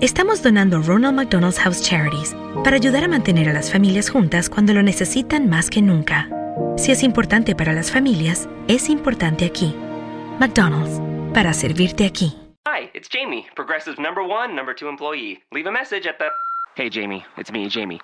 estamos donando Ronald McDonald's House Charities para ayudar a mantener a las familias juntas cuando lo necesitan más que nunca. Si es importante para las familias, es importante aquí. McDonald's, para servirte aquí. Hi, it's Jamie, Progressive number one, number two employee. Leave a message at the. Hey, Jamie, it's me, Jamie.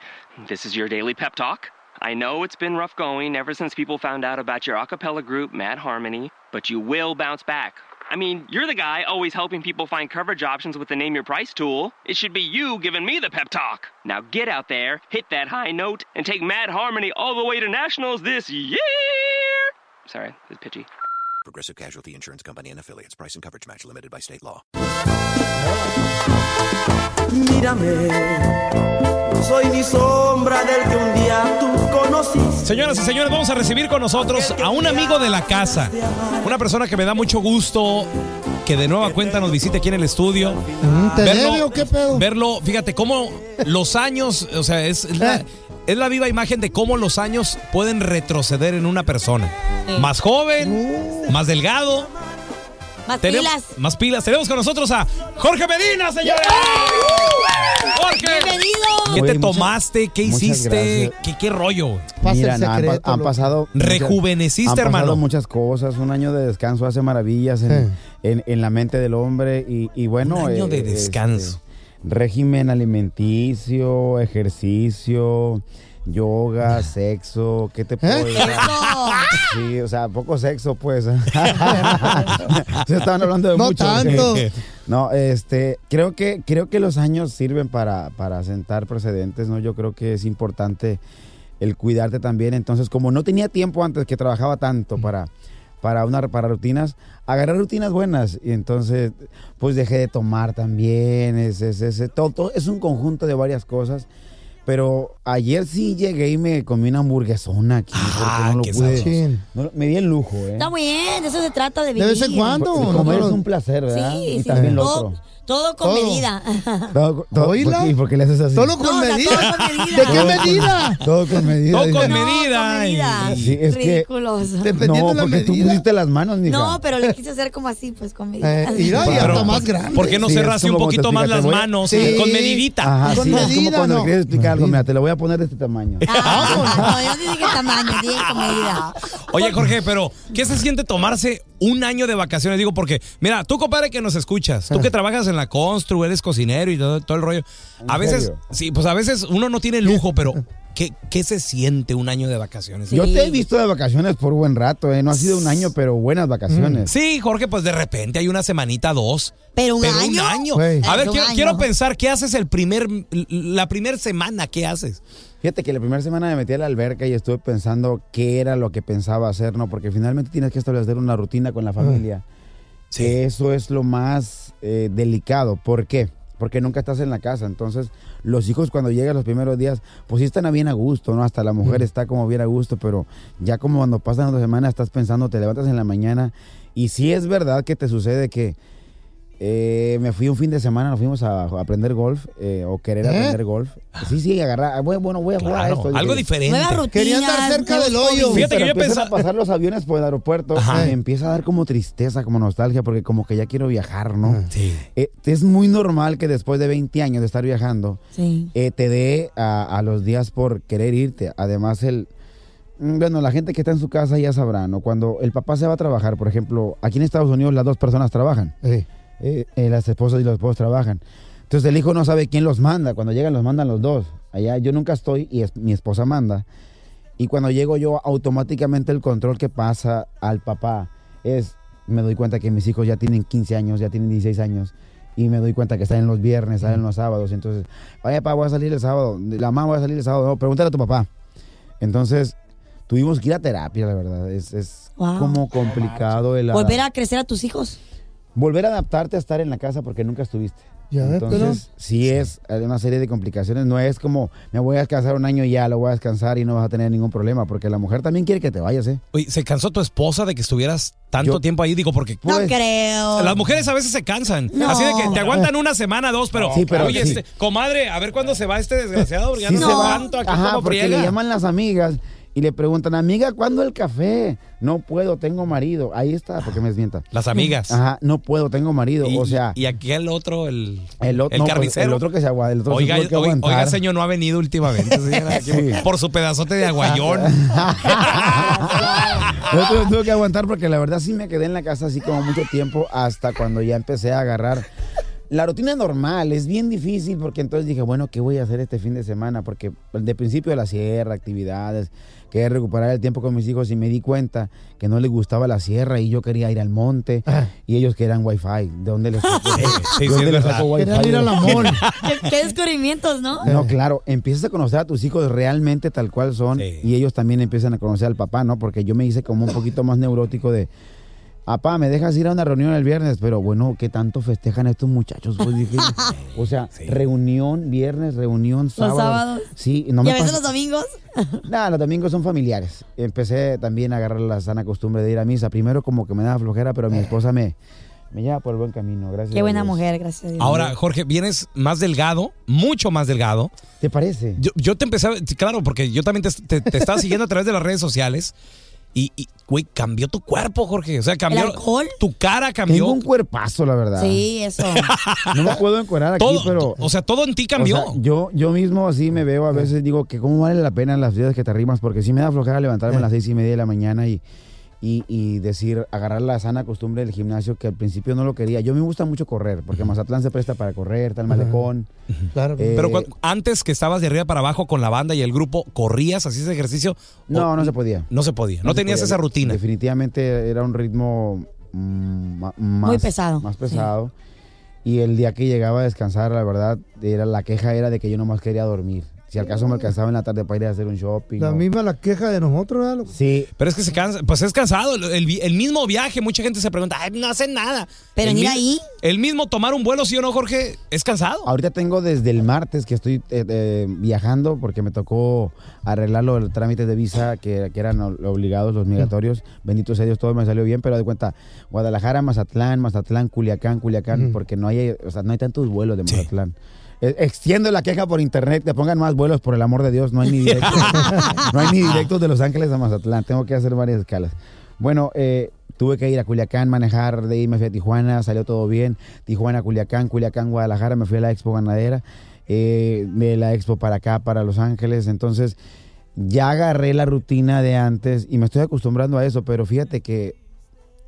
This is your daily pep talk. I know it's been rough going ever since people found out about your a cappella group, Mad Harmony, but you will bounce back. I mean, you're the guy always helping people find coverage options with the Name Your Price tool. It should be you giving me the pep talk. Now get out there, hit that high note, and take Mad Harmony all the way to nationals this year. Sorry, it's pitchy. Progressive Casualty Insurance Company and affiliates. Price and coverage match limited by state law. Mírame, no soy ni sombra del que un día tú conociste. Señoras y señores, vamos a recibir con nosotros a un amigo de la casa. Una persona que me da mucho gusto que de nueva cuenta nos visite aquí en el estudio. ¿Te debe o qué pedo? verlo, fíjate cómo los años, o sea, es, es la, es la viva imagen de cómo los años pueden retroceder en una persona. Más joven, más delgado. Más Tenemos- pilas. Más pilas. Tenemos con nosotros a Jorge Medina, señores. Jorge. Bienvenido. ¿Qué te tomaste? ¿Qué hiciste? ¿Qué, qué rollo? Pasa Mira, han, han pasado. Rejuveneciste, han pasado hermano. muchas cosas. Un año de descanso hace maravillas en, Sí. en- en la mente del hombre. Y, y bueno. Un año de este, descanso. Régimen alimenticio, ejercicio, yoga, sexo. ¿Qué te puedo ¿Eh? decir? Sí, o sea, poco sexo, pues. Se estaban hablando de No mucho. tanto. No, este, creo que, creo que los años sirven para, para sentar precedentes, ¿no? Yo creo que es importante el cuidarte también. Entonces, como no tenía tiempo antes que trabajaba tanto para, para una para rutinas, agarré rutinas buenas. Y entonces, pues dejé de tomar también. Es, es, es- todo, todo- es un conjunto de varias cosas. Pero ayer sí llegué y me comí una hamburguesona aquí. porque Ah, no lo qué pude. No- me di el lujo, ¿eh? Está bien, de eso se trata de De vivir. vez en cuando. ¿no? comer es un placer, ¿verdad? Sí, y sí. también lo otro. Todo con Todo. medida. Todo, todo, ¿Oíla? ¿por qué- ¿Y por qué le haces así? Todo con No, o sea, medida. todo con medida. ¿De qué medida? Todo con medida. Todo con medida. Sí, es que- Ridículos. Dependiendo No, de la porque tú medida. pusiste las manos, mija. No, pero le quise hacer como así, pues con medida. Eh, mira, y Pero, hasta más grande. ¿Por qué no Sí, es cerraste un como poquito te más explica, las te voy a- manos? Sí. Con medidita. Ajá, Con sí, es como medida, cuando no. le quieres explicar algo, mira, te lo voy a poner de este tamaño. Ah, no, yo no dije qué tamaño, dije con medida. Oye, Jorge, pero ¿qué se siente tomarse un año de vacaciones? Digo, porque, mira, tú, compadre, que nos escuchas, tú que trabajas en la constru, eres cocinero y todo, todo el rollo. A ¿En veces, serio? sí, pues a veces uno no tiene lujo, pero ¿qué, qué se siente un año de vacaciones? Yo te he visto de vacaciones por buen rato, ¿eh? No ha sido un año, pero buenas vacaciones. Sí, Jorge, pues de repente hay una semanita, dos. Pero un pero año. un año. Güey. A ver, quiero, año. quiero pensar, ¿qué haces el primer, la primera semana? ¿Qué haces? Fíjate que la primera semana me metí a la alberca y estuve pensando qué era lo que pensaba hacer, ¿no? Porque finalmente tienes que establecer una rutina con la familia. Que Eso es lo más eh, delicado. ¿Por qué? Porque nunca estás en la casa. Entonces, los hijos cuando llegan los primeros días, pues sí están a bien a gusto, ¿no? Hasta la mujer está como bien a gusto, pero ya como cuando pasan dos semanas estás pensando, te levantas en la mañana y sí es verdad que te sucede que Eh, me fui un fin de semana, nos fuimos a, a aprender golf eh, o querer ¿Eh? aprender golf. Sí, sí, agarrar. Bueno, bueno, voy a jugar a esto. algo Dije, diferente. Nueva rutina. Quería andar cerca del hoyo. Fíjate que yo pensaba- a pasar los aviones por el aeropuerto Ajá. me empieza a dar como tristeza, como nostalgia, porque como que ya quiero viajar, ¿no? Sí. Eh, es muy normal que después de 20 años de estar viajando, Sí. eh, te dé a, a los días por querer irte. Además, el... mm, Bueno, la gente que está en su casa ya sabrá, ¿no? Cuando el papá se va a trabajar, por ejemplo, aquí en Estados Unidos las dos personas trabajan. Eh, Eh, eh, las esposas y los esposos trabajan. Entonces el hijo no sabe quién los manda. Cuando llegan los mandan los dos. Allá yo nunca estoy y es- mi esposa manda. Y cuando llego yo, automáticamente el control que pasa al papá es, me doy cuenta que mis hijos ya tienen 15 años, ya tienen 16 años. Y me doy cuenta que salen los viernes, salen los sábados. Entonces, oye, papá, voy a salir el sábado. La mamá voy a salir el sábado. No, pregúntale a tu papá. Entonces, tuvimos que ir a terapia, la verdad. Es, es Wow. como complicado el... Volver a crecer a tus hijos. Volver a adaptarte a estar en la casa porque nunca estuviste. Ya Entonces, pero- sí es una serie de complicaciones. No es como, me voy a descansar un año y ya lo voy a descansar y no vas a tener ningún problema, porque la mujer también quiere que te vayas, ¿eh? Oye, ¿se cansó tu esposa de que estuvieras tanto Yo- tiempo ahí? Digo, porque No Pues, creo. las mujeres a veces se cansan. No. Así de que te aguantan una semana, dos, pero, Sí, pero oye, sí. este, comadre, a ver cuándo se va este desgraciado, porque ya no se No. va. aguanto aquí Ajá, como porque friega. le llaman las amigas y le preguntan, amiga, ¿cuándo el café? No puedo, tengo marido. Ahí está, porque me desmienta. Las amigas. Ajá, no puedo, tengo marido. O sea, y aquí el otro, el, el, otro, el no, pues, carnicero. el otro que se aguanta, el otro Oiga, que oiga, oiga, señor, no ha venido últimamente. señora, aquí Sí. Por su pedazote de aguayón. Yo tuve, tuve que aguantar porque la verdad sí me quedé en la casa así como mucho tiempo hasta cuando ya empecé a agarrar la rutina normal. Es bien difícil porque entonces dije, bueno, ¿qué voy a hacer este fin de semana? Porque de principio de la sierra, actividades, quería recuperar el tiempo con mis hijos y me di cuenta que no les gustaba la sierra y yo quería ir al monte y ellos querían wifi. ¿De dónde les saco, sí, ¿de sí, dónde les saco wifi? Querían ir a la mall. ¿Qué, qué descubrimientos, ¿no? No, claro, empiezas a conocer a tus hijos realmente tal cual son Sí. y ellos también empiezan a conocer al papá, ¿no? Porque yo me hice como un poquito más neurótico de, papá, me dejas ir a una reunión el viernes, pero bueno, ¿qué tanto festejan estos muchachos? Pues dije, o sea, reunión viernes, reunión sábado. sábados. Sí, no y me a veces pasa- los domingos. Nada, los domingos son familiares. Empecé también a agarrar la sana costumbre de ir a misa. Primero como que me daba flojera, pero mi esposa me, me lleva por el buen camino, gracias. Qué a buena Dios. mujer, gracias a Dios. Ahora, Jorge, vienes más delgado, mucho más delgado. ¿Te parece? Yo, yo te empecé a... Claro, porque yo también te, te- te estaba siguiendo a través de las redes sociales. Y, y, güey, cambió tu cuerpo, Jorge. O sea, cambió... ¿El alcohol? Tu cara cambió. Tengo un cuerpazo, la verdad. Sí, eso. No me puedo encuerar aquí, todo, pero... O sea, todo en ti cambió. O sea, yo, yo mismo así me veo a veces, digo que cómo vale la pena las vidas que te arrimas, porque sí me da flojera levantarme a las seis y media de la mañana y, y, y decir, agarrar la sana costumbre del gimnasio, que al principio no lo quería. Yo me gusta mucho correr, porque Mazatlán se presta para correr, tal malecón. Claro. Eh, Pero antes que estabas de arriba para abajo con la banda y el grupo, ¿corrías, hacías ejercicio? No, O- no se podía. No se podía. No, se tenías podía. esa rutina. Definitivamente era un ritmo mm, más, Muy pesado, Más sí. pesado. Y el día que llegaba a descansar, la verdad, era la queja era de que yo nomás quería dormir. Si al caso me alcanzaba en la tarde para ir a hacer un shopping. La o- misma la queja de nosotros, ¿verdad? Sí, Pero es que se cansa, pues es cansado. El, mismo viaje, mucha gente se pregunta, Ay, no hacen nada. Pero el ahí. El mismo tomar un vuelo, sí o no, Jorge, es cansado. Ahorita tengo desde el martes que estoy eh, eh, viajando porque me tocó arreglar los trámites de visa que, que eran obligados, los migratorios. Bendito sea Dios, todo me salió bien, pero de cuenta, Guadalajara, Mazatlán, Mazatlán, Culiacán, Culiacán, porque no hay, o sea, no hay tantos vuelos de. Mazatlán. Extiendo la queja por internet, que pongan más vuelos, por el amor de Dios, no hay ni directos, no hay ni directos de Los Ángeles a Mazatlán, tengo que hacer varias escalas. Bueno, eh, tuve que ir a Culiacán, manejar, de ahí me fui a Tijuana, salió todo bien, Tijuana, Culiacán, Culiacán, Guadalajara, me fui a la Expo Ganadera, eh, de la Expo para acá, para Los Ángeles, entonces ya agarré la rutina de antes y me estoy acostumbrando a eso, pero fíjate que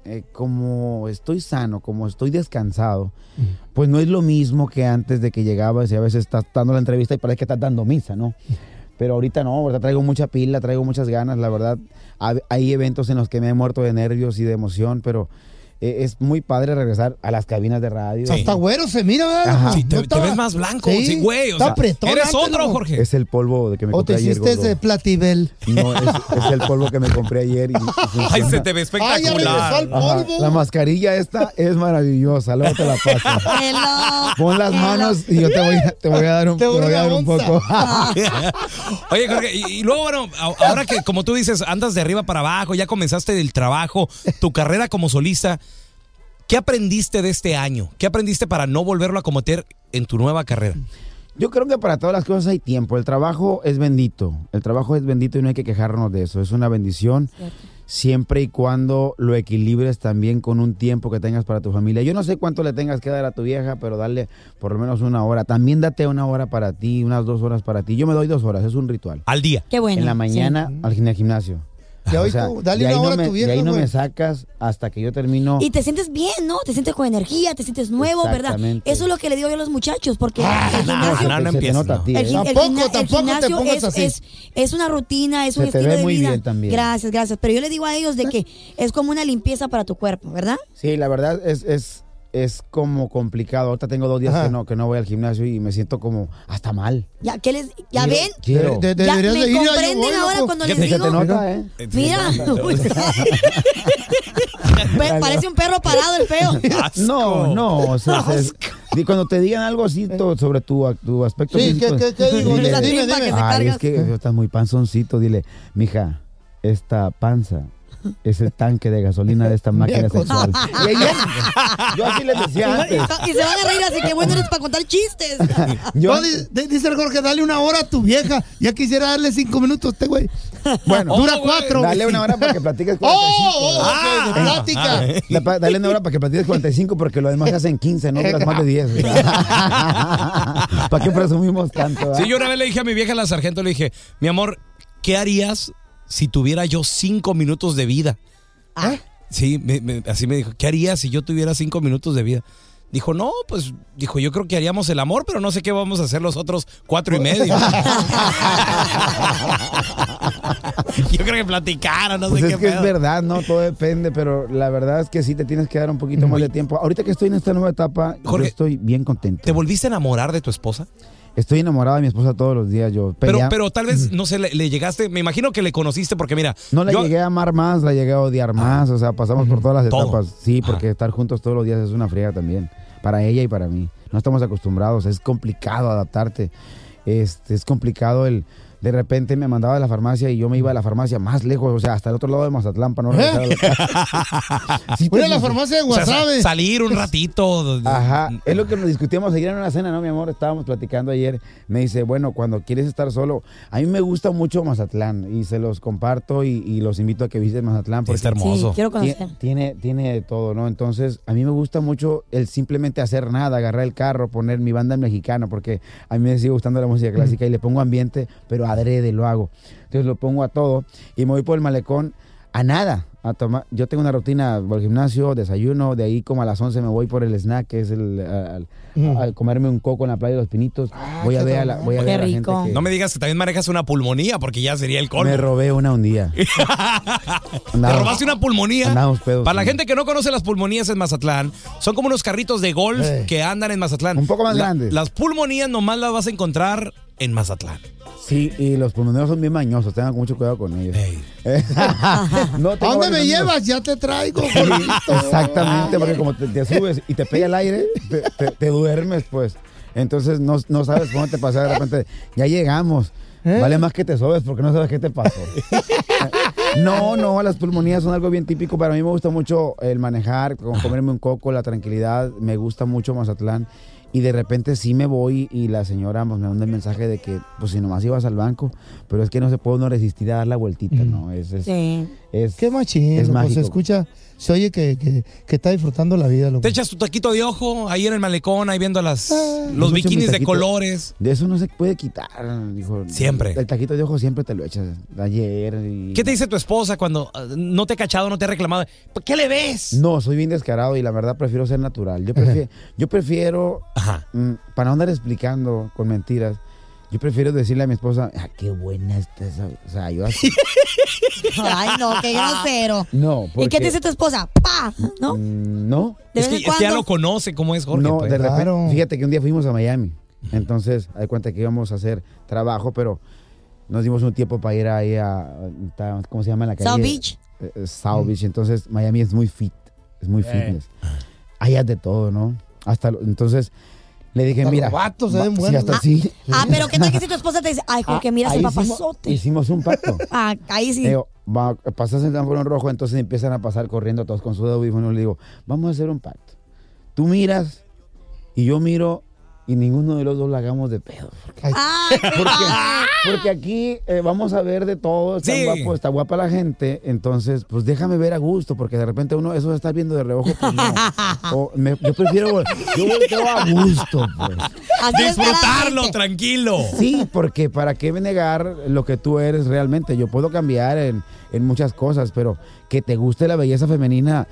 eh, como estoy sano, como estoy descansado, pues no es lo mismo que antes de que llegabas y a veces estás dando la entrevista y parece que estás dando misa, ¿no? Pero ahorita no, ahorita traigo mucha pila, traigo muchas ganas, la verdad. Hay eventos en los que me he muerto de nervios y de emoción, pero eh, es muy padre regresar a las cabinas de radio. Sí. Hasta güero se mira, ¿verdad? Ajá. loco? Sí, te, te estaba- ves más blanco, Sí, sí, güey. O está sea, apretón eres antes, otro. Jorge. Es el polvo de que me O te compré ayer. hiciste gordo. de platibel. No, es, es el polvo que me compré ayer. Y, y Ay, se te ve Ay, ya regresó espectacular. Ajá. La mascarilla esta es maravillosa, luego te la paso. Hello. Pon las Hello. manos y yo te voy a, te voy a dar un, Te te voy a dar un poco. Oye, Jorge, y, y luego, bueno, ahora que, como tú dices, andas de arriba para abajo, ya comenzaste el trabajo, tu carrera como solista, ¿Qué aprendiste de este año? ¿Qué aprendiste para no volverlo a cometer en tu nueva carrera? Yo creo que para todas las cosas hay tiempo. El trabajo es bendito. El trabajo es bendito y no hay que quejarnos de eso. Es una bendición siempre y cuando lo equilibres también con un tiempo que tengas para tu familia. Yo no sé cuánto le tengas que dar a tu vieja, pero darle por lo menos una hora. También date una hora para ti, unas dos horas para ti. Yo me doy dos horas, es un ritual. Al día. Qué bueno. En la mañana al gimnasio. Ya O hoy sea, tú, dale de ahí una no hora a tu vieja, De ahí no güey. me sacas hasta que yo termino. Y te sientes bien, ¿no? Te sientes con energía, te sientes nuevo, ¿verdad? Exactamente. Eso es lo que le digo yo a los muchachos, porque Ah, el no, gimnasio, no, no Se te empieces, nota a no. ti, el, ¿eh? el Tampoco, el tampoco te gimnasio pongas es, así. es, es una rutina, es un Se te estilo ve de muy vida. bien también. Gracias, gracias. Pero yo le digo a ellos de que es como una limpieza para tu cuerpo, ¿verdad? Sí, la verdad es, es, es como complicado. Ahorita tengo dos días Ajá. que no, que no voy al gimnasio y me siento como hasta mal. Ya, ¿qué les, ya Quiero- ven? Quiero. De- de- Ya me de ir, comprenden voy, ahora loco. cuando les te digo. nota, ¿eh? Mira, parece un perro parado el feo. No, no, o sea, es- y cuando te digan algo así to- sobre tu, tu aspecto Sí, físico, ¿qué- qué- qué digo? dile, Dime, dime. Ay, es que estás muy panzoncito, dile, mija, esta panza es el tanque de gasolina de esta máquina sexual. Y ella- yo así les decía antes. Y se van a reír así que bueno eres para contar chistes. Yo, No, di- di- dice el Jorge, dale una hora a tu vieja. Ya quisiera darle cinco minutos a este güey. bueno, Dura Oh, güey. cuatro. dale una hora para que platiques ¡Oh! 45. oh, ok, de plática. La pa- Dale una hora para que platiques 45 porque lo demás se hacen 15, no duras más de 10. ¿Para qué presumimos tanto? ah? Sí, yo una vez le dije a mi vieja la sargento, le dije, mi amor, ¿qué harías si tuviera yo cinco minutos de vida? Sí, me- me- así me dijo, ¿qué harías si yo tuviera cinco minutos de vida? Dijo, no, pues, dijo, yo creo que haríamos el amor, pero no sé qué vamos a hacer los otros cuatro y medio. yo creo que platicara, no Pues sé es qué que es verdad, ¿no? Todo depende, pero la verdad es que sí te tienes que dar un poquito más de tiempo. Ahorita que estoy en esta nueva etapa, Jorge, yo estoy bien contento. ¿Te volviste a enamorar de tu esposa? Estoy enamorado de mi esposa todos los días. Yo Pero, pelea- pero tal vez, no sé, le, le llegaste, me imagino que le conociste porque mira, No la yo- llegué a amar más, la llegué a odiar más. O sea, pasamos por todas las Todo. etapas. Sí, porque estar juntos todos los días es una friega también. Para ella y para mí. No estamos acostumbrados. Es complicado adaptarte. Este, es complicado el. De repente me mandaba a la farmacia y yo me iba a la farmacia más lejos, o sea, hasta el otro lado de Mazatlán para no regresar a la casa. Sí, Voy a te- la farmacia de o sea, sa- Guasave. salir un ratito. Ajá, es lo que nos discutíamos ayer en una cena, ¿no, mi amor? Estábamos platicando ayer. Me dice, bueno, cuando quieres estar solo, a mí me gusta mucho Mazatlán y se los comparto y, y los invito a que visiten Mazatlán. porque Está hermoso. Sí, quiero conocer. Tiene, tiene de todo, ¿no? Entonces, a mí me gusta mucho el simplemente hacer nada, agarrar el carro, poner mi banda en mexicano, porque a mí me sigue gustando la música clásica y le pongo ambiente, pero adrede lo hago. Entonces lo pongo a todo y me voy por el malecón a nada. A tomar. Yo tengo una rutina, voy al gimnasio, desayuno, de ahí como a las 11 me voy por el snack, que es el, al- a comerme un coco en la playa de los Pinitos. voy a ver a la, voy a Qué ver a la gente que No me digas que también manejas una pulmonía, porque ya sería el colmo. me robé una un día. ¿Te Andaba- robaste una pulmonía? Andábamos pedos, Para la gente que no conoce las pulmonías en Mazatlán, son como unos carritos de golf Eh. que andan en Mazatlán. Un poco más La- grandes. Las pulmonías nomás las vas a encontrar en Mazatlán. Sí, y los pulmoneros son bien mañosos, tengan mucho cuidado con ellos. No, ¿A tengo dónde me amigos. llevas? Ya te traigo. Sí, exactamente, porque como te, te subes y te pega el aire, te, te- te duermes, pues. Entonces no, no sabes cómo te pasa de repente. Ya llegamos. ¿Eh? Vale más que te sobes porque no sabes qué te pasó. No, no, las pulmonías son algo bien típico. Para mí me gusta mucho el manejar, con comerme un coco, la tranquilidad. Me gusta mucho Mazatlán. Y de repente sí me voy y la señora pues, me manda el mensaje de que, pues si nomás ibas al banco, pero es que no se puede uno resistir a dar la vueltita, ¿no? Es, es, Sí. Es- Qué machín. Es mágico. Se escucha, se oye que, que, que está disfrutando la vida. Loco. Te echas tu taquito de ojo ahí en el malecón, ahí viendo las, los echo mi bikinis de colores. De eso no se puede quitar, dijo. Siempre. El taquito de ojo siempre te lo echas. Ayer y... ¿Qué te dice tu esposa cuando uh, no te ha cachado, no te ha reclamado? ¿Por ¿Qué le ves? No, soy bien descarado y la verdad prefiero ser natural. Yo prefiero, yo prefiero Ajá. mm, para no andar explicando con mentiras, yo prefiero decirle a mi esposa, ah, qué buena está esa. O sea, yo así. Ay, no, qué grosero. No, porque... ¿Y qué te dice tu esposa? ¡Pa! ¿No? Mm, No, ¿De Es que, en es que ya lo conoce cómo es Jorge. no, pues. de repente, Claro. fíjate que un día fuimos a Miami. Entonces, hay cuenta que íbamos a hacer trabajo, pero nos dimos un tiempo para ir ahí a, ¿cómo se llama la calle? South Beach. Eh, eh, South Beach. Entonces, Miami es muy fit, es muy fitness. Hay de todo, ¿no? Hasta, lo- entonces, Le dije, mira. vatos se va- ven sí, buenos. hasta sí. Ah, pero ¿qué tal que si tu esposa te dice, ay, Jorge, mira ese Ahí hicimos- papazote? Hicimos un pacto. Ah, ahí sí. Le digo, va, pasas el en rojo, entonces empiezan a pasar corriendo todos con sus audífonos. Le digo, vamos a hacer un pacto. Tú miras y yo miro y ninguno de los dos la hagamos de pedo. Porque, aquí eh, vamos a ver de todo, está Sí. guapo, está guapa la gente, entonces pues déjame ver a gusto, porque de repente uno eso estar viendo de reojo, pues no. O me- yo prefiero, yo volteo a gusto, pues. Así está Disfrutarlo, tranquilo. Sí, porque para qué negar lo que tú eres realmente. Yo puedo cambiar en, en muchas cosas, pero que te guste la belleza femenina,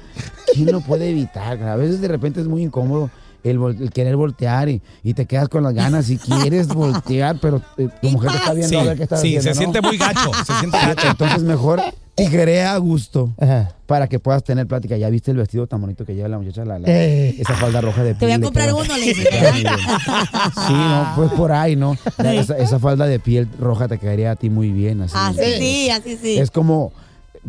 ¿quién lo puede evitar? A veces de repente es muy incómodo el, vol- el querer voltear y, y te quedas con las ganas y quieres voltear, pero eh, tu mujer te está viendo Sí, a ver qué estás sí, haciendo, se ¿no? siente muy gacho. Se siente gacho. Entonces mejor tijerea a gusto Ajá. para que puedas tener plática. ¿Ya viste el vestido tan bonito que lleva la muchacha? La, la- Eh. Esa falda roja de Te voy a piel comprar uno, le. Sí, no, pues por ahí, ¿no? La- esa, esa falda de piel roja te quedaría a ti muy bien. Así, Así sí, así sí. Es como,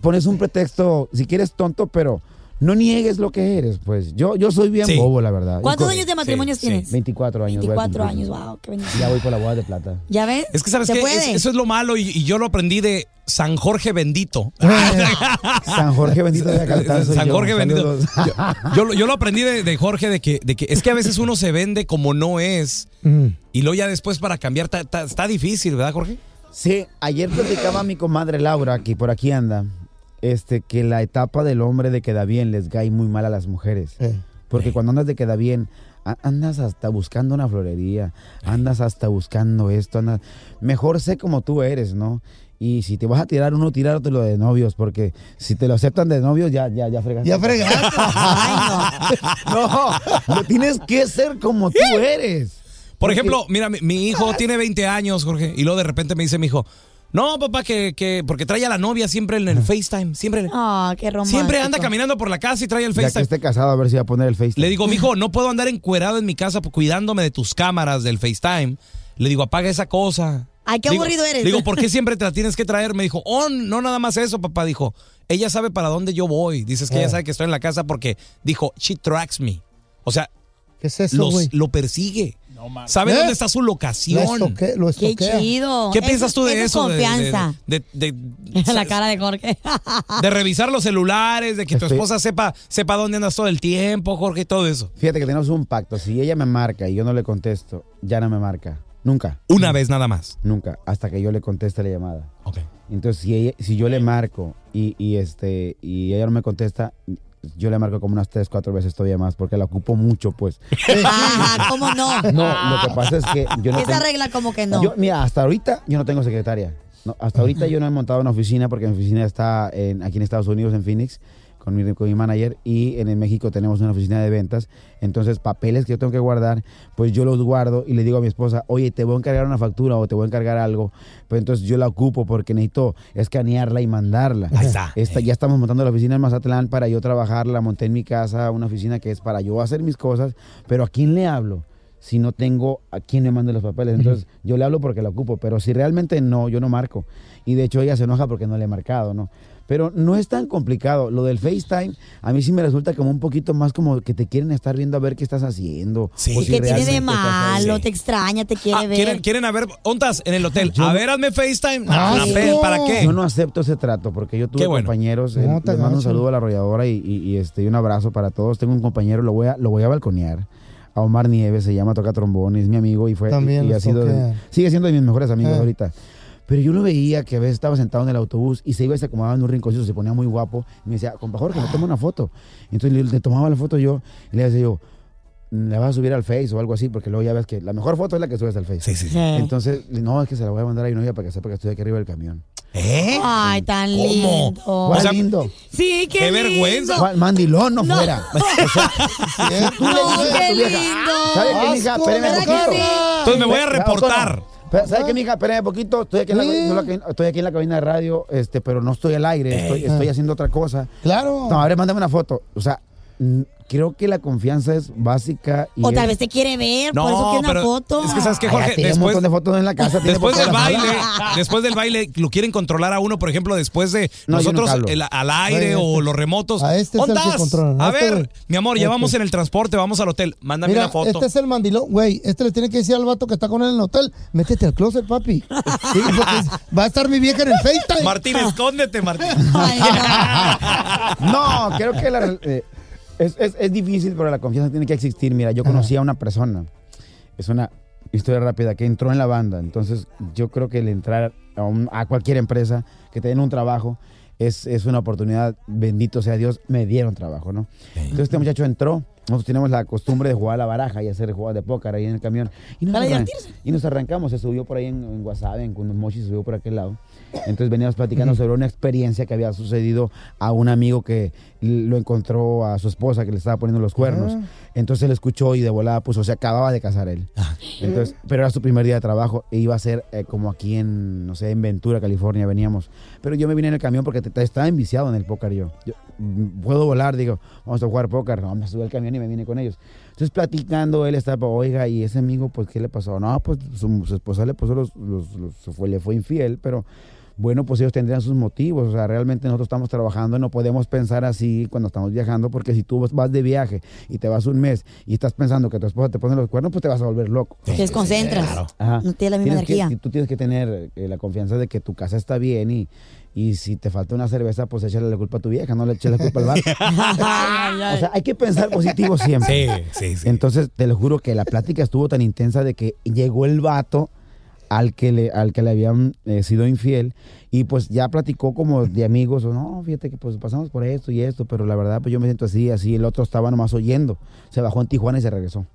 pones un pretexto, si quieres tonto, pero no niegues lo que eres. Pues yo, yo soy bien Sí. bobo, la verdad. ¿Cuántos años de matrimonio sí, tienes? 24 años. voy a 24 cumplir. años, wow, qué bendición. Ya voy por la boda de plata. ¿Ya ves? Es que, ¿sabes ¿Se qué? puede? Es- eso es lo malo y, y yo lo aprendí de San Jorge Bendito. San Jorge bendito de soy San yo. Jorge Bendito. Yo, yo lo- yo lo aprendí de, de Jorge de que, de que es que a veces uno se vende como no es Mm. y luego ya después para cambiar ta- ta- está difícil, ¿verdad, Jorge? Sí, ayer platicaba mi comadre Laura, que por aquí anda, este, que la etapa del hombre de queda bien les cae muy mal a las mujeres. Eh. Porque cuando andas de queda bien, andas hasta buscando una florería, andas hasta buscando esto, andas... Mejor sé como tú eres, ¿no? Y si te vas a tirar uno, tirártelo de novios, porque si te lo aceptan de novios, ya, ya, ya fregaste. Ya fregaste. No, no tienes que ser como tú eres. Por Porque- ejemplo, mira, mi, mi hijo tiene 20 años, Jorge, y luego de repente me dice mi hijo, no, papá, que, que porque trae a la novia siempre en el FaceTime, siempre, Ah, qué romántico. siempre anda caminando por la casa y trae el Ya que FaceTime. esté casado, a ver si va a poner el FaceTime. Le digo, mijo, no puedo andar encuerado en mi casa cuidándome de tus cámaras del FaceTime. Le digo, apaga esa cosa. Ay, qué Digo- aburrido eres. Le digo, ¿por qué siempre te la tienes que traer? Me dijo, oh, no nada más eso, papá. Dijo, ella sabe para dónde yo voy. Dices que ella Eh. sabe que estoy en la casa porque dijo, she tracks me. O sea, ¿Qué es eso, los- lo persigue. Sabe ¿Eh? dónde está su Lo locación. estoque- lo Qué chido. ¿Qué piensas tú de es eso? Confianza. De, de- de- la cara de Jorge. de revisar los celulares, de que tu esposa sepa, sepa dónde andas todo el tiempo, Jorge, y todo eso. Fíjate que tenemos un pacto. Si ella me marca y yo no le contesto, ya no me marca. Nunca. Una vez nada más. Nunca. Hasta que yo le conteste la llamada. Ok. Entonces, si, ella- si yo le marco y, y, este, y ella no me contesta, yo le marco como unas tres, cuatro veces todavía más porque la ocupo mucho, pues. Ajá, ¿cómo no? No, lo que pasa es que yo no Esa tengo- regla como que no. Yo, mira, hasta ahorita yo no tengo secretaria. No, hasta ahorita yo no he montado una oficina porque mi oficina está en, aquí en Estados Unidos, en Phoenix, con mi, con mi manager. Y en, México tenemos una oficina de ventas. Entonces, papeles que yo tengo que guardar, pues yo los guardo y le digo a mi esposa, oye, te voy a encargar una factura o te voy a encargar algo. Pues entonces yo la ocupo porque necesito escanearla y mandarla. Ahí está. Esta, ya estamos montando la oficina en Mazatlán para yo trabajar. La monté en mi casa, una oficina que es para yo hacer mis cosas. Pero ¿a quién le hablo? si no tengo a quién me mande los papeles. Entonces, yo le hablo porque la ocupo, pero si realmente no, yo no marco. Y de hecho ella se enoja porque no le he marcado, ¿no? Pero no es tan complicado. Lo del FaceTime, a mí sí me resulta como un poquito más como que te quieren estar viendo a ver qué estás haciendo. Sí. o ¿Y si qué tiene de malo? Sí. Te extraña, te quiere Ah, ver. ¿quieren, quieren a ver, ¿ontas en el hotel? Yo a no- ver, hazme FaceTime. No, Ah, no, sí. ¿Para qué? Yo no acepto ese trato porque yo tuve Qué bueno. compañeros. No, eh, te les mando un saludo a la arrolladora y, y- y, este, y un abrazo para todos. Tengo un compañero, lo voy a, lo voy a balconear. A Omar Nieves, se llama, toca trombón, es mi amigo y fue También y, y ha sido toquea. sigue siendo de mis mejores amigos Eh. ahorita. Pero yo lo veía que a veces estaba sentado en el autobús y se iba y se acomodaba en un rinconcito, se ponía muy guapo. Y me decía, compa Jorge, me toma una foto. Entonces le, le tomaba la foto yo y le decía yo, la vas a subir al Face o algo así, porque luego ya ves que la mejor foto es la que subes al Face. Sí, sí, sí. Sí. Entonces, le- no, es que se la voy a mandar a mi novia para que sepa que estoy aquí arriba del camión. ¿Eh? Ay, tan ¿Cómo? lindo. ¿Cuál O sea, lindo? Sí, qué, qué lindo. vergüenza. ¿Cuál? Mandilón no, No. fuera. ¿Cierto? No, dices a qué tu vieja, lindo. ¿Sabe qué? Asco, Espéreme ¿verdad poquito. sí? Entonces me voy a Pero, reportar. Cono, pero, ¿Sabe qué, mija? Espérame poquito. Estoy aquí, en la, Sí. estoy aquí en la cabina de radio, este, pero no estoy al aire. Estoy, estoy haciendo otra cosa. Claro. No, a ver, mándame una foto. O sea, creo que la confianza es básica. Y O tal es- vez te quiere ver, No, por eso quiere una foto. es que sabes que Jorge, ya tiene un después, montón de fotos en la casa. después del baile, después del baile lo quieren controlar a uno, por ejemplo, después de No, nosotros el- al aire o los remotos. a este es el que controlan, A a este, ver, mi amor, ya Este. vamos en el transporte, vamos al hotel. Mándame Mira, una foto. este es el mandilón, güey. Este le tiene que decir al vato que está con él en el hotel, métete al closet, papi. Sí, porque es- va a estar mi vieja en el FaceTime. Martín, escóndete, Martín. Ay, no. No, creo que la- eh, es, es- es difícil, pero la confianza tiene que existir. Mira, yo conocí a una persona, es una historia rápida, que entró en la banda. Entonces, yo creo que el entrar a, un- a cualquier empresa que te den un trabajo es, es una oportunidad. Bendito sea Dios, me dieron trabajo, ¿no? Entonces, este muchacho entró. Nosotros tenemos la costumbre de jugar a la baraja y hacer jugadas de póker ahí en el camión. Y nos, Para divertirse. y nos arrancamos. Se subió por ahí en, en Guasave, en Mochi, se subió por aquel lado. Entonces veníamos platicando sobre una experiencia que había sucedido a un amigo que lo encontró a su esposa que le estaba poniendo los cuernos. Ah. Entonces él escuchó y de volada puso, se acababa de casar él. Entonces, pero era su primer día de trabajo e iba a ser eh, como aquí en, no sé, en Ventura, California, veníamos. Pero yo me vine en el camión porque te- te- estaba enviciado en el póker yo. Yo, Puedo volar, digo, vamos a jugar póker. No, me subí al camión y me vine con ellos. Entonces platicando, él estaba, oiga, y ese amigo, pues, ¿qué le pasó? No, pues su, su esposa le puso los, los- los- fue, le fue infiel, pero bueno, pues ellos tendrían sus motivos. O sea, realmente nosotros estamos trabajando, no podemos pensar así cuando estamos viajando, porque si tú vas de viaje y te vas un mes y estás pensando que tu esposa te pone los cuernos, pues te vas a volver loco. Te desconcentras. Ajá. No tiene la misma Tienes que- energía. tú tienes que tener eh, la confianza de que tu casa está bien y, y si te falta una cerveza, pues échale la culpa a tu vieja, no le eches la culpa al vato. O sea, hay que pensar positivo siempre. Sí, sí, sí. Entonces, te lo juro que la plática estuvo tan intensa de que llegó el vato al que le, al que le habían eh, sido infiel y pues ya platicó como de amigos, o no, fíjate que pues pasamos por esto y esto, pero la verdad pues yo me siento así, así, el otro estaba nomás oyendo, se bajó en Tijuana y se regresó.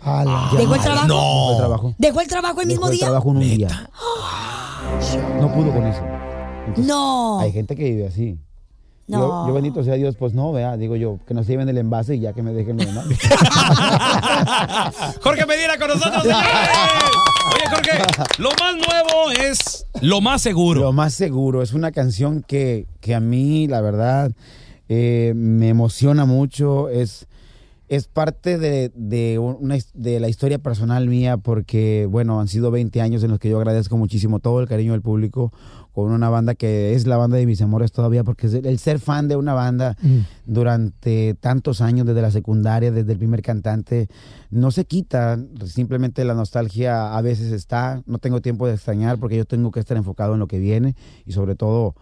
Ala. ¿Dejó el trabajo? Dejó el trabajo. ¿Dejó el trabajo el Dejó mismo el día? trabajo en un día. No pudo con eso. Entonces, No. Hay gente que vive así. No. Yo, yo bendito sea Dios, pues no, vea, digo yo, que no se lleven el envase y ya que me dejen lo demás. Jorge Medina con nosotros, señores. Oye, Jorge, lo más nuevo es lo más seguro. Lo más seguro, es una canción que, que a mí, la verdad, eh, me emociona mucho. Es, es parte de, de, una, de la historia personal mía porque, bueno, han sido 20 años en los que yo agradezco muchísimo todo el cariño del público con una banda que es la banda de mis amores todavía, porque el, ser fan de una banda durante tantos años, desde la secundaria, desde el primer cantante, no se quita, simplemente la nostalgia a veces está, no tengo tiempo de extrañar porque yo tengo que estar enfocado en lo que viene y sobre todo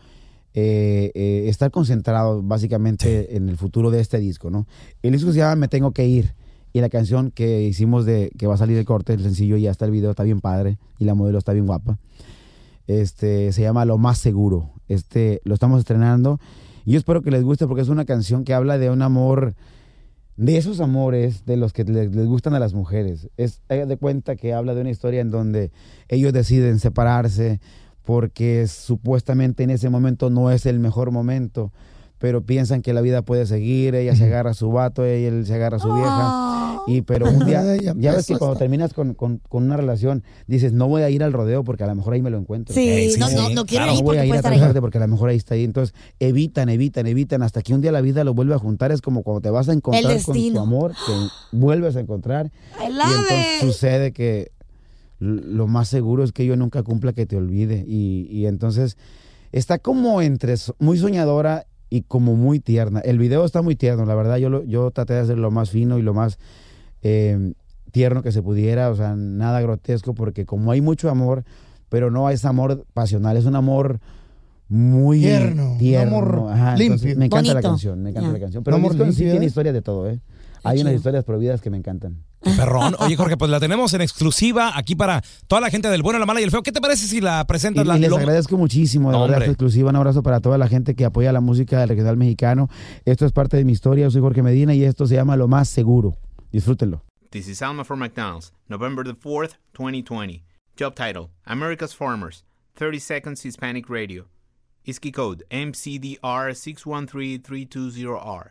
eh, eh, estar concentrado básicamente en el futuro de este disco, ¿no? El disco se llama Me Tengo que Ir y la canción que hicimos de que va a salir de corte, el sencillo y hasta el video está bien padre y la modelo está bien guapa. Este se llama Lo más seguro. Este lo estamos estrenando y yo espero que les guste porque es una canción que habla de un amor de esos amores de los que le- les, gustan a las mujeres. Es de cuenta que habla de una historia en donde ellos deciden separarse porque supuestamente en ese momento no es el mejor momento, pero piensan que la vida puede seguir, ella se agarra a su vato, ella él se agarra a su vieja, y pero un día, Ay, ya ves que cuando terminas con, con- con una relación, dices, no voy a ir al rodeo porque a lo mejor ahí me lo encuentro. Sí, sí, no, sí, no, no quiero no ir voy porque a ir a estar ahí. trabajarte porque a lo mejor ahí está ahí. Entonces, evitan, evitan, evitan hasta que un día la vida lo vuelve a juntar. Es como cuando te vas a encontrar con tu amor, que vuelves a encontrar. I Y love entonces it. sucede que lo más seguro es que yo nunca cumpla que te olvide. Y, y entonces está como entre muy soñadora y como muy tierna. El video está muy tierno, la verdad. Yo, lo- yo traté de hacer lo más fino y lo más eh, tierno que se pudiera, o sea, nada grotesco, porque como hay mucho amor, pero no es amor pasional, es un amor muy Tierno, un tierno. amor Ajá, entonces limpio. Me encanta la canción, me encanta la canción. Pero el amor sí tiene ¿eh? historia de todo, ¿eh? Hay unas historias prohibidas que me encantan. Perrón. Oye, Jorge, pues la tenemos en exclusiva aquí para toda la gente del bueno, la mala y el feo. ¿Qué te parece si la Y, presentas? la, y les lo- agradezco muchísimo, de No, verdad, esta exclusiva. Un abrazo para toda la gente que apoya la música del regional mexicano. Esto es parte de mi historia. Yo soy Jorge Medina y esto se llama Lo Más Seguro. Disfrútenlo. This is Alma from McDonald's, November the 4th, 2020. Job title America's Farmers, 30 Seconds Hispanic Radio. ISKI code MCDR613320R.